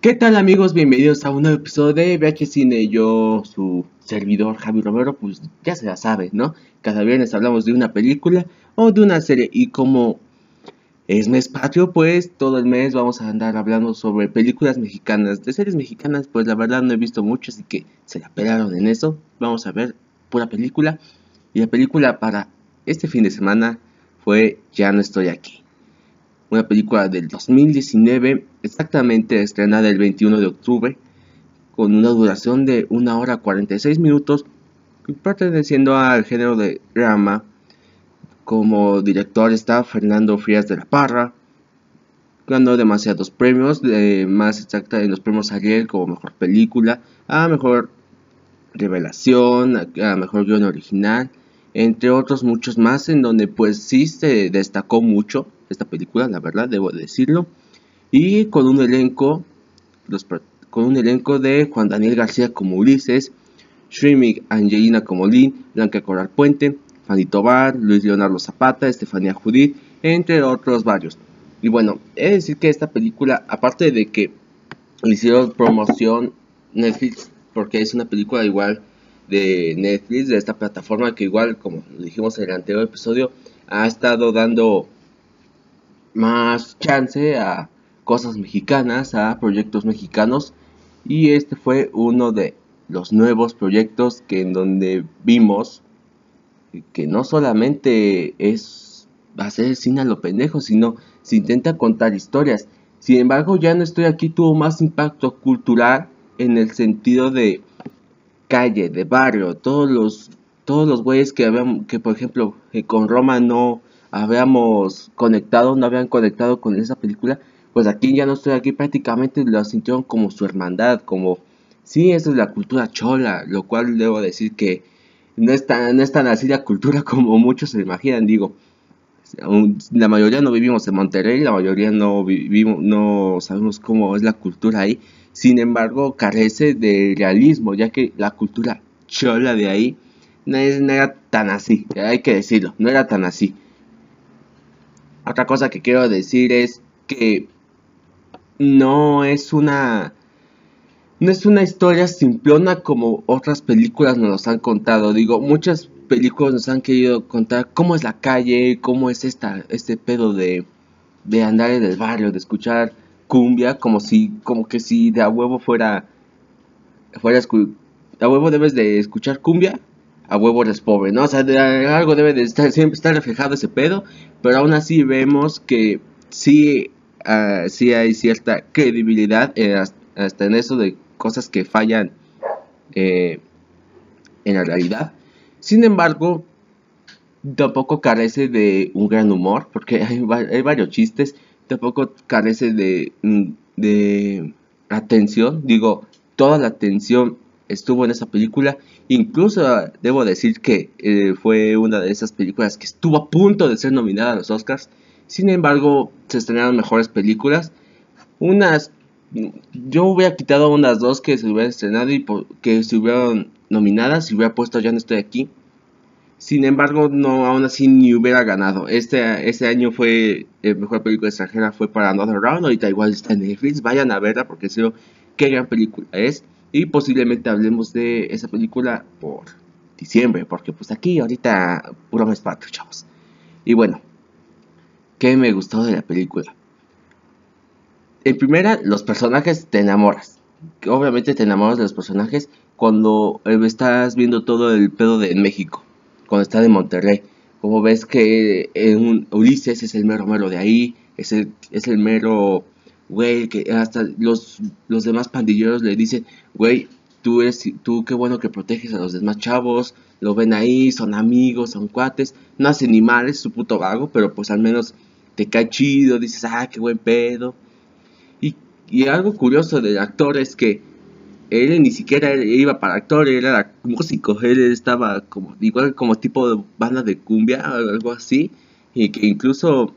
¿Qué tal amigos? Bienvenidos a un nuevo episodio de VH Cine. Yo, su servidor Javi Romero, pues ya se la sabe, ¿no? Cada viernes hablamos de una película o de una serie y como es mes patrio, pues todo el mes vamos a andar hablando sobre películas mexicanas. De series mexicanas, pues la verdad no he visto mucho, así que se la pelaron en eso. Vamos a ver pura película. Y la película para este fin de semana fue Ya no estoy aquí una película del 2019, exactamente estrenada el 21 de octubre, con una duración de 1 hora 46 minutos, perteneciendo al género de drama. Como director está Fernando Frías de la Parra, ganó demasiados premios, más exacta en los premios Ariel como mejor película, a mejor revelación, a mejor guion original, entre otros muchos más, en donde pues sí se destacó mucho esta película, la verdad, debo decirlo. Y con un elenco, con un elenco de Juan Daniel García como Ulises, Shrimmy Angelina como Lynn, Blanca Coral Puente, Fanny Tobar, Luis Leonardo Zapata, Estefanía Judith, entre otros varios. Y bueno, he de decir que esta película, aparte de que le hicieron promoción Netflix, porque es una película igual de Netflix, de esta plataforma que igual, como dijimos en el anterior episodio, ha estado dando más chance a cosas mexicanas, a proyectos mexicanos. Y este fue uno de los nuevos proyectos que en donde vimos que no solamente es hacer cine a lo pendejo, sino se intenta contar historias. Sin embargo, ya no estoy aquí tuvo más impacto cultural en el sentido de calle, de barrio, todos los todos los güeyes que habían que por ejemplo eh, con Roma no habíamos conectado, no habían conectado con esa película, pues aquí ya no estoy aquí, prácticamente lo sintieron como su hermandad, como, sí, esa es la cultura chola, lo cual debo decir que no es tan, no es tan así la cultura como muchos se imaginan, digo, la mayoría no vivimos en Monterrey, la mayoría no vivimos, no sabemos cómo es la cultura ahí, sin embargo carece de realismo, ya que la cultura chola de ahí no, es, no era tan así, hay que decirlo, no era tan así. Otra cosa que quiero decir es que no es una no es una historia simplona como otras películas nos han contado. Digo, muchas películas nos han querido contar cómo es la calle, cómo es esta este pedo de de andar en el barrio, de escuchar cumbia como si como que si de a huevo fuera fuera a huevo debes de escuchar cumbia a huevo eres pobre, ¿no? O sea, algo debe de estar, siempre estar reflejado ese pedo, pero aún así vemos que sí, uh, sí hay cierta credibilidad hasta en eso de cosas que fallan eh, en la realidad. Sin embargo, tampoco carece de un gran humor, porque hay, hay varios chistes, tampoco carece de, de atención, digo, toda la atención estuvo en esa película. Incluso debo decir que eh, fue una de esas películas que estuvo a punto de ser nominada a los Oscars. Sin embargo, se estrenaron mejores películas. Unas, yo hubiera quitado unas dos que se hubieran estrenado y que se hubieran nominadas y hubiera puesto Ya no estoy aquí. Sin embargo, no, aún así ni hubiera ganado. Este, este año fue, el mejor película extranjera fue para Another Round. Ahorita igual está en Netflix. Vayan a verla porque sé qué gran película es. Y posiblemente hablemos de esa película por diciembre, porque pues aquí ahorita puro mes patrio, chavos. Y bueno, ¿qué me gustó de la película? En primera, los personajes te enamoras. Obviamente te enamoras de los personajes cuando eh, estás viendo todo el pedo de México, cuando estás en Monterrey. Como ves que en Ulises es el mero mero de ahí, es el, es el mero güey, que hasta los, los demás pandilleros le dicen, güey, tú eres, tú qué bueno que proteges a los demás chavos, lo ven ahí, son amigos, son cuates, no hace ni mal, es su puto vago, pero pues al menos te cae chido, dices, ah, qué buen pedo. Y, y algo curioso del actor es que él ni siquiera iba para actor, él era músico, él estaba como, igual como tipo de banda de cumbia o algo así, y que incluso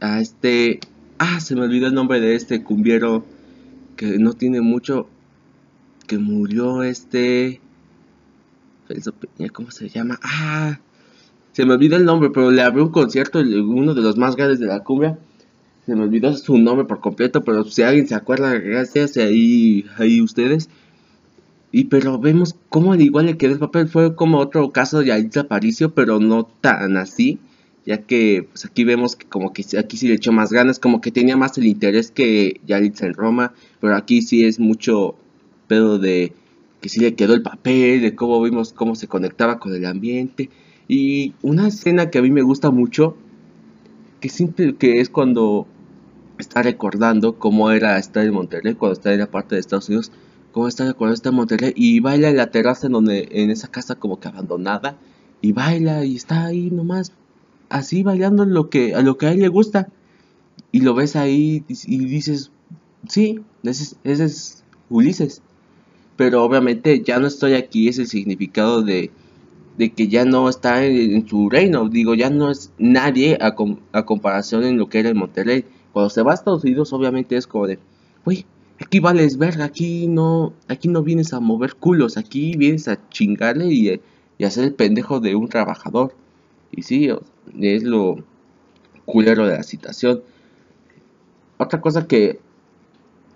a este Ah, se me olvidó el nombre de este cumbiero que no tiene mucho. Que murió este. Felso Peña, ¿cómo se llama? Ah, se me olvidó el nombre, pero le abrió un concierto, uno de los más grandes de la cumbia. se me olvidó su nombre por completo, pero si alguien se acuerda, gracias, ahí, ahí ustedes. Y pero vemos cómo al igual quedó el papel, fue como otro caso de Yalitza Aparicio, pero no tan así, ya que pues aquí vemos que como que aquí sí le echó más ganas, como que tenía más el interés que Yalitza en Roma, pero aquí sí es mucho pedo de que sí le quedó el papel, de cómo vimos cómo se conectaba con el ambiente. Y una escena que a mí me gusta mucho, que, simple, que es cuando está recordando cómo era estar en Monterrey, cuando está en la parte de Estados Unidos, cómo está cuando está en Monterrey, y baila en la terraza en, donde, en esa casa como que abandonada, y baila y está ahí nomás, así bailando lo que, a lo que a él le gusta. Y lo ves ahí y dices, sí, ese, es Ulises. Pero obviamente ya no estoy aquí, es el significado de, de que ya no está en, su reino. Digo, ya no es nadie a, a, comparación en lo que era en Monterrey. Cuando se va a Estados Unidos, obviamente es como de, uy, aquí vales verga, aquí no, aquí no vienes a mover culos, aquí vienes a chingarle y, y hacer el pendejo de un trabajador. Y sí, es lo culero de la situación. Otra cosa que,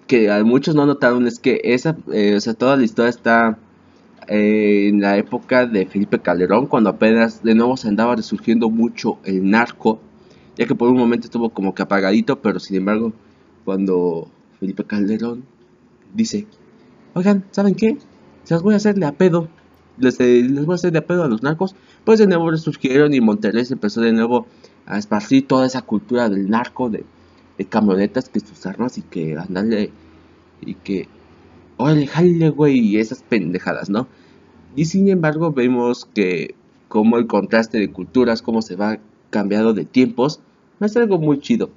que a muchos no notaron es que esa, eh, toda la historia está eh, en la época de Felipe Calderón, cuando apenas de nuevo se andaba resurgiendo mucho el narco, ya que por un momento estuvo como que apagadito, pero sin embargo, cuando Felipe Calderón dice, oigan, ¿saben qué? Se los voy a hacerle a pedo, les, eh, les voy a hacer de a pedo a los narcos, pues de nuevo resurgieron y Monterrey se empezó de nuevo a esparcir toda esa cultura del narco, de, camionetas, que sus armas y que andarle y que órale, jale, güey, y esas pendejadas, ¿no? Y sin embargo vemos que como el contraste de culturas, cómo se va cambiando de tiempos, es algo muy chido.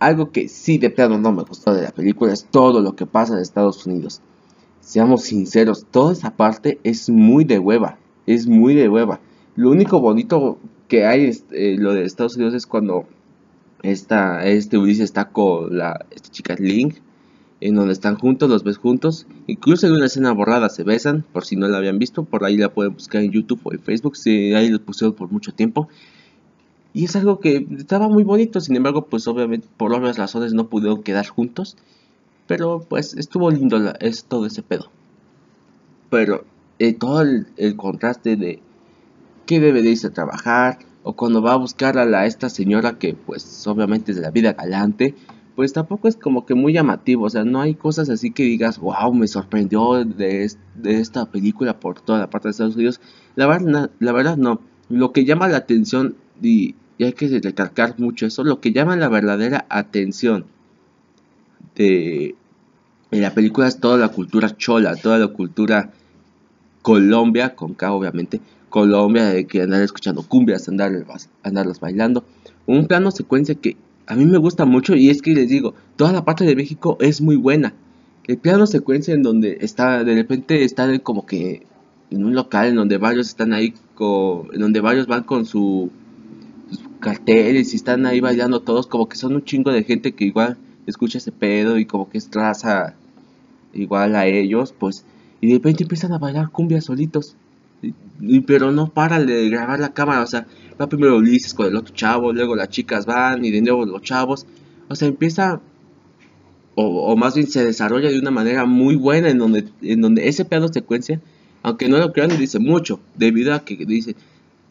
Algo que sí de plano no me gustó de la película es todo lo que pasa en Estados Unidos. Seamos sinceros, toda esa parte es muy de hueva, es muy de hueva. Lo único bonito que hay es, eh, lo de Estados Unidos es cuando esta, este Ulises está con la esta chica Link en donde están juntos, los ves juntos. Incluso en una escena borrada se besan, por si no la habían visto, por ahí la pueden buscar en YouTube o en Facebook, si ahí lo pusieron por mucho tiempo. Y es algo que estaba muy bonito, sin embargo, pues obviamente por obvias razones no pudieron quedar juntos. Pero pues estuvo lindo es todo ese pedo. Pero eh, todo el, contraste de que debe de irse a trabajar, o cuando va a buscar a la, esta señora que pues obviamente es de la vida galante, pues tampoco es como que muy llamativo, o sea, no hay cosas así que digas, wow, me sorprendió de, de esta película por toda la parte de Estados Unidos. La verdad, la verdad no. Lo que llama la atención, y, hay que recalcar mucho eso, lo que llama la verdadera atención de, la película es toda la cultura chola, toda la cultura Colombia, con K obviamente, Colombia, de que andar escuchando cumbias, andar, andarlas bailando. Un plano secuencia que a mí me gusta mucho y es que les digo, toda la parte de México es muy buena. El plano secuencia en donde está, de repente están como que en un local en donde varios están ahí, con, en donde varios van con su, sus carteles y están ahí bailando todos, como que son un chingo de gente que igual escucha ese pedo y como que es traza igual a ellos, pues, y de repente empiezan a bailar cumbias solitos. pero no para de grabar la cámara, o sea, va primero Ulises con el otro chavo, luego las chicas van y de nuevo los chavos. O sea, empieza, o, más bien se desarrolla de una manera muy buena en donde, en donde ese plano secuencia, aunque no lo crean, dice mucho, debido a que dice,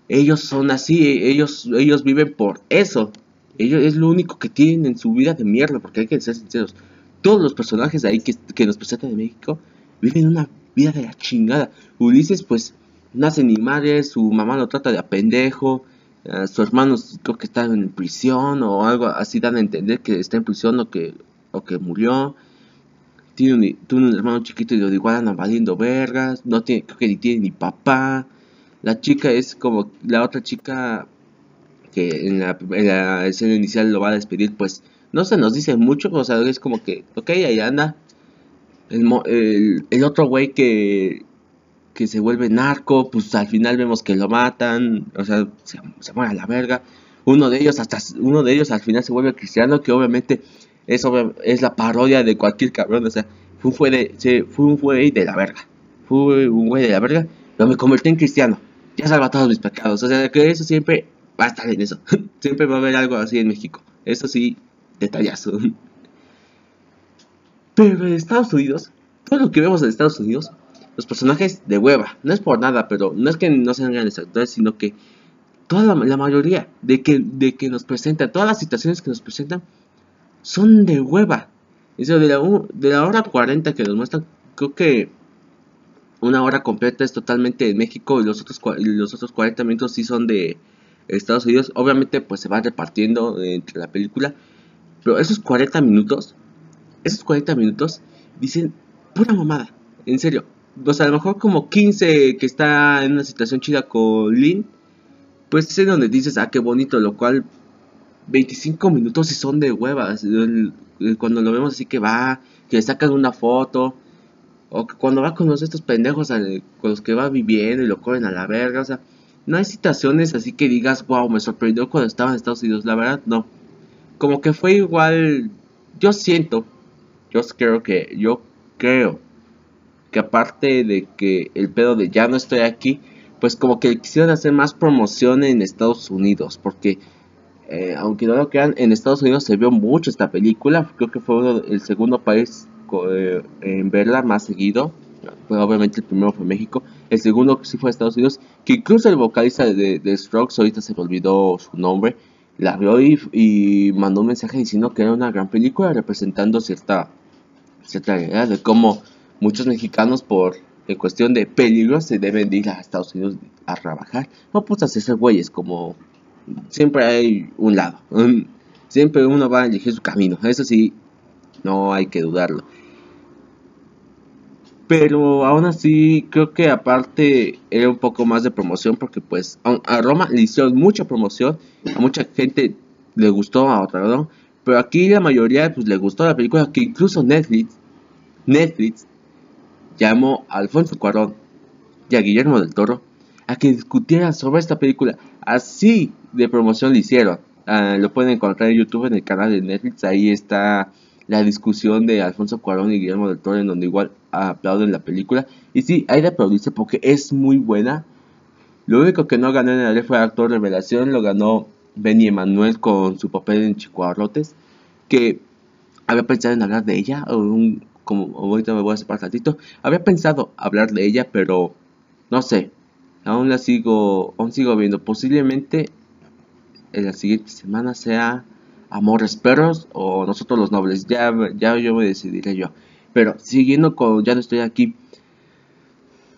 ellos son así, ellos, ellos viven por eso. Ellos es lo único que tienen en su vida de mierda, porque hay que ser sinceros. Todos los personajes ahí que, que nos presentan de México viven una vida de la chingada. Ulises, pues, nace ni madre, su mamá lo trata de a pendejo, uh, su hermano creo que está en prisión o algo así dan a entender que está en prisión o que, o que murió. Tiene un, un hermano chiquito y lo igual anda valiendo vergas, no tiene, creo que ni tiene ni papá. La chica es como la otra chica que en la, en la escena inicial lo va a despedir, pues no se nos dice mucho, o sea, es como que, ok, ahí anda. El, el, el otro güey que, se vuelve narco, pues al final vemos que lo matan, o sea, se, muere a la verga. Uno de ellos hasta uno de ellos al final se vuelve cristiano, que obviamente es, la parodia de cualquier cabrón, o sea, fue un güey de, fue un güey de la verga. Fue un güey de la verga, pero me convertí en cristiano. Ya salva todos mis pecados, o sea, que eso siempre va a estar en eso. siempre va a haber algo así en México. Eso sí, detallazo. Pero en Estados Unidos, todo lo que vemos en Estados Unidos, los personajes de hueva, no es por nada, pero no es que no sean grandes actores, sino que toda la, mayoría de que, de que nos presentan, todas las situaciones que nos presentan, son de hueva. Eso de la, de la hora 40 que nos muestran, creo que una hora completa es totalmente de México y los otros, los otros 40 minutos sí son de Estados Unidos. Obviamente pues se va repartiendo entre la película. Pero esos 40 minutos, esos 40 minutos dicen pura mamada. En serio. O sea, a lo mejor como 15 que está en una situación chida con Lynn. Pues es donde dices, ah, qué bonito. Lo cual 25 minutos y son de huevas. Cuando lo vemos así que va, que le sacan una foto. O que cuando va con los estos pendejos con los que va viviendo y lo corren a la verga. O sea, no hay situaciones así que digas, wow, me sorprendió cuando estaba en Estados Unidos. La verdad, no. Como que fue igual. Yo siento. Yo creo que. Yo creo. Que aparte de que el pedo de ya no estoy aquí. Pues como que quisieron hacer más promoción en Estados Unidos. Porque eh, aunque no lo crean, en Estados Unidos se vio mucho esta película. Creo que fue el segundo país eh, en verla más seguido. Pues obviamente el primero fue México. El segundo sí fue Estados Unidos. Que incluso el vocalista de, de Strokes, ahorita se me olvidó su nombre, la vio y, mandó un mensaje diciendo que era una gran película representando cierta, de cómo muchos mexicanos por cuestión de peligro se deben ir a Estados Unidos a trabajar. No pues hacerse güeyes como siempre hay un lado. Siempre uno va a elegir su camino. Eso sí, no hay que dudarlo. Pero aún así, creo que aparte era un poco más de promoción porque pues a Roma le hicieron mucha promoción. A mucha gente le gustó, a otra no. Pero aquí la mayoría pues le gustó la película que incluso Netflix, Netflix llamó a Alfonso Cuarón y a Guillermo del Toro a que discutieran sobre esta película. Así de promoción le hicieron. Ah, lo pueden encontrar en YouTube en el canal de Netflix. Ahí está la discusión de Alfonso Cuarón y Guillermo del Toro en donde igual aplauden la película. Y sí, hay de aplaudirse porque es muy buena. Lo único que no ganó en el fue actor revelación, lo ganó Benny Emanuel con su papel en Chico Arrotes, que había pensado en hablar de ella, o un, como ahorita me voy a separar ratito, había pensado hablar de ella, pero no sé, aún la sigo, aún sigo viendo, posiblemente en la siguiente semana sea Amores Perros o Nosotros los Nobles. Ya, ya yo me decidiré yo. Pero siguiendo con Ya no estoy aquí.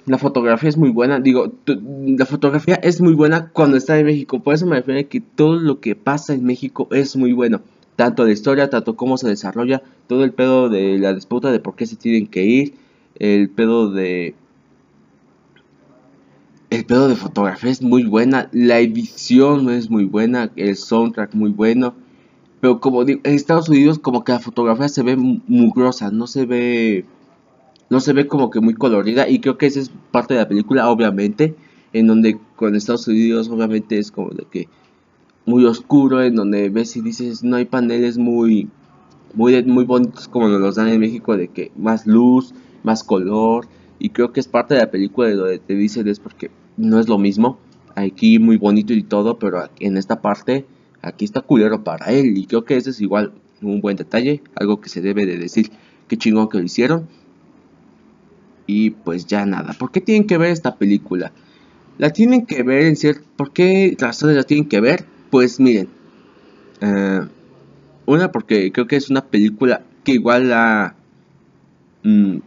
La fotografía es muy buena. Digo, la fotografía es muy buena cuando está en México. Por eso me refiero a que todo lo que pasa en México es muy bueno. Tanto la historia, tanto cómo se desarrolla. Todo el pedo de la disputa de por qué se tienen que ir. El pedo de el pedo de fotografía es muy buena, la edición es muy buena, el soundtrack muy bueno. Pero como digo, en Estados Unidos como que la fotografía se ve mugrosa, no se ve no se ve como que muy colorida y creo que esa es parte de la película obviamente, en donde con Estados Unidos obviamente es como de que muy oscuro, en donde ves y dices no hay paneles muy muy muy bonitos como nos los dan en México de que más luz, más color y creo que es parte de la película de lo que te dicen es porque no es lo mismo. Aquí muy bonito y todo, pero en esta parte, aquí está culero para él. Y creo que ese es igual un buen detalle, algo que se debe de decir. Qué chingón que lo hicieron. Y pues ya nada. ¿Por qué tienen que ver esta película? La tienen que ver en cierto... ¿Por qué razones la tienen que ver? Pues miren. Eh, una porque creo que es una película que igual la... Mm,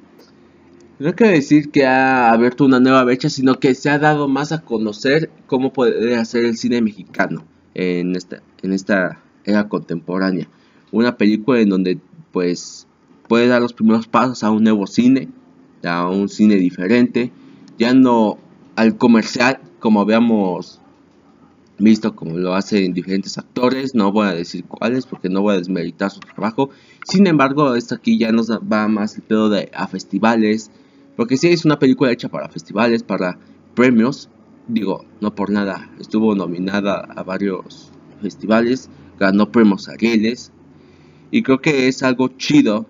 no quiero decir que ha abierto una nueva brecha, sino que se ha dado más a conocer cómo puede hacer el cine mexicano en esta, en esta era contemporánea. Una película en donde pues puede dar los primeros pasos a un nuevo cine, a un cine diferente, ya no al comercial como habíamos visto como lo hacen diferentes actores, no voy a decir cuáles porque no voy a desmeritar su trabajo, sin embargo esto aquí ya nos va más el pedo de a festivales, porque sí es una película hecha para festivales, para premios. Digo, no por nada. Estuvo nominada a varios festivales. Ganó premios Arieles. Y creo que es algo chido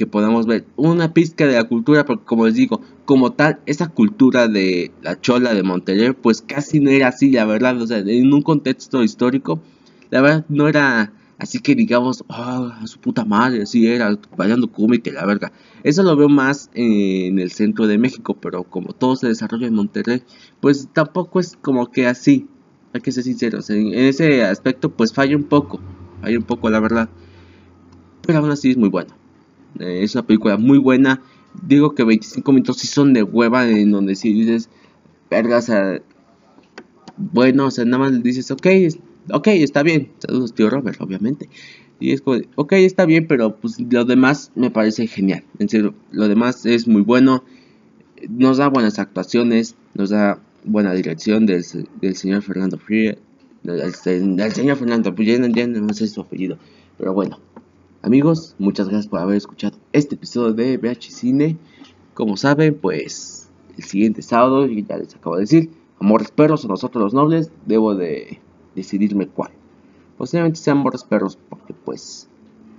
que podamos ver. Una pizca de la cultura, porque como les digo, como tal, esa cultura de la chola de Monterrey, pues casi no era así, la verdad. O sea, en un contexto histórico, la verdad no era Así que digamos, a su puta madre, así era, bailando cómic, la verga. Eso lo veo más en el centro de México, pero como todo se desarrolla en Monterrey, pues tampoco es como que así. Hay que ser sinceros, en, ese aspecto pues falla un poco, falla un poco la verdad. Pero aún así es muy bueno. Eh, es una película muy buena. Digo que 25 minutos sí son de hueva, en donde si dices, verga, o sea, bueno, o sea, nada más dices, ok, está bien. Saludos, tío Robert, obviamente. Y es como, ok, está bien, pero pues lo demás me parece genial. En serio, lo demás es muy bueno. Nos da buenas actuaciones, nos da buena dirección del, del señor Fernando Frier. Del, señor Fernando, pues ya, no sé su apellido. Pero bueno, amigos, muchas gracias por haber escuchado este episodio de VH Cine. Como saben, pues el siguiente sábado, ya les acabo de decir, Amores Perros o Nosotros los Nobles, debo de decidirme cuál. Posiblemente sean Amores Perros, porque pues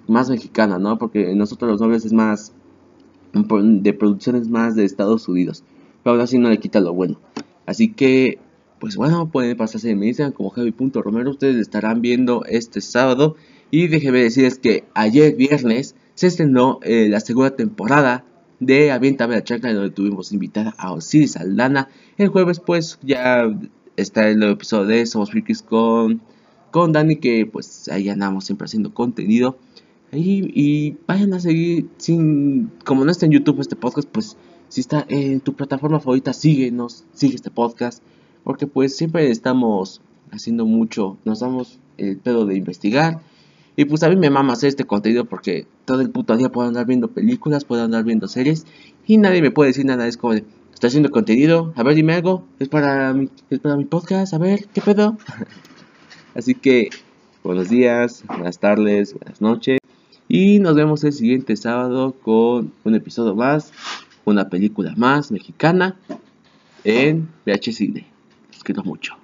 más mexicana, ¿no? Porque nosotros los nobles es más de producciones más de Estados Unidos. Pero aún así no le quita lo bueno. Así que, pues bueno, pueden pasarse en mi Instagram como Javi.romero. Ustedes estarán viendo este sábado. Y déjenme decirles que ayer viernes se estrenó eh, la segunda temporada de Avienta la Chaca, donde tuvimos invitada a Osiris Aldana. El jueves, pues ya está el episodio de Somos Frikis con, con Dani, que pues ahí andamos siempre haciendo contenido. Y, y vayan a seguir, sin, como no está en YouTube este podcast, pues si está en tu plataforma favorita, síguenos, sigue este podcast. Porque pues siempre estamos haciendo mucho, nos damos el pedo de investigar. Y pues a mí me mama hacer este contenido porque todo el puto día puedo andar viendo películas, puedo andar viendo series y nadie me puede decir nada. Es como de, estoy haciendo contenido, a ver, dime algo, es para mi, es para mi podcast, a ver, ¿qué pedo? Así que, buenos días, buenas tardes, buenas noches. Y nos vemos el siguiente sábado con un episodio más, una película más mexicana en VH Cine. Los quiero mucho.